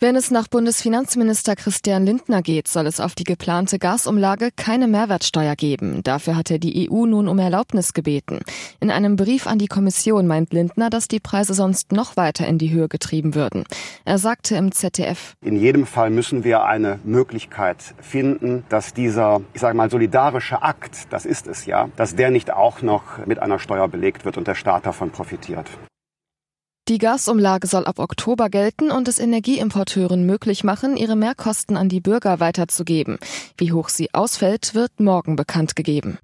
Wenn es nach Bundesfinanzminister Christian Lindner geht, soll es auf die geplante Gasumlage keine Mehrwertsteuer geben. Dafür hat er die EU nun um Erlaubnis gebeten. In einem Brief an die Kommission meint Lindner, dass die Preise sonst noch weiter in die Höhe getrieben würden. Er sagte im ZDF. In jedem Fall müssen wir eine Möglichkeit finden, dass dieser, ich sage mal, solidarische Akt, das ist es ja, dass der nicht auch noch mit einer Steuer belegt wird und der Staat davon profitiert. Die Gasumlage soll ab Oktober gelten und es Energieimporteuren möglich machen, ihre Mehrkosten an die Bürger weiterzugeben. Wie hoch sie ausfällt, wird morgen bekannt gegeben.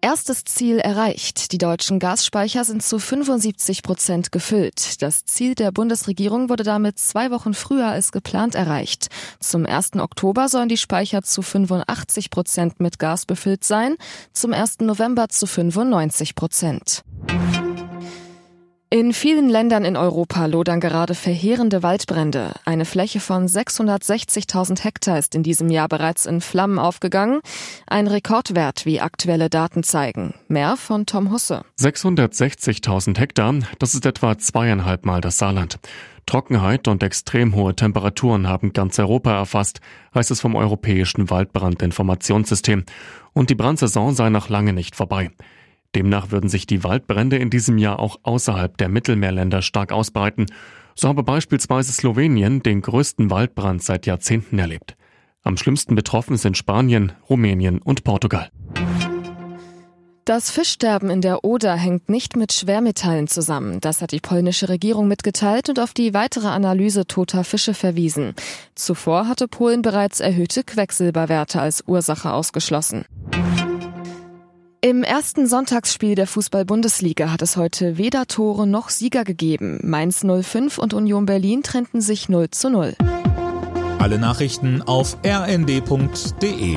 Erstes Ziel erreicht. Die deutschen Gasspeicher sind zu 75 Prozent gefüllt. Das Ziel der Bundesregierung wurde damit zwei Wochen früher als geplant erreicht. Zum 1. Oktober sollen die Speicher zu 85 Prozent mit Gas befüllt sein, zum 1. November zu 95 Prozent. In vielen Ländern in Europa lodern gerade verheerende Waldbrände. Eine Fläche von 660.000 Hektar ist in diesem Jahr bereits in Flammen aufgegangen. Ein Rekordwert, wie aktuelle Daten zeigen. Mehr von Tom Husse. 660.000 Hektar, das ist etwa zweieinhalb Mal das Saarland. Trockenheit und extrem hohe Temperaturen haben ganz Europa erfasst, heißt es vom Europäischen Waldbrandinformationssystem. Und die Brandsaison sei noch lange nicht vorbei. Demnach würden sich die Waldbrände in diesem Jahr auch außerhalb der Mittelmeerländer stark ausbreiten. So habe beispielsweise Slowenien den größten Waldbrand seit Jahrzehnten erlebt. Am schlimmsten betroffen sind Spanien, Rumänien und Portugal. Das Fischsterben in der Oder hängt nicht mit Schwermetallen zusammen. Das hat die polnische Regierung mitgeteilt und auf die weitere Analyse toter Fische verwiesen. Zuvor hatte Polen bereits erhöhte Quecksilberwerte als Ursache ausgeschlossen. Im ersten Sonntagsspiel der Fußball-Bundesliga hat es heute weder Tore noch Sieger gegeben. Mainz 05 und Union Berlin trennten sich 0 zu 0. Alle Nachrichten auf rnd.de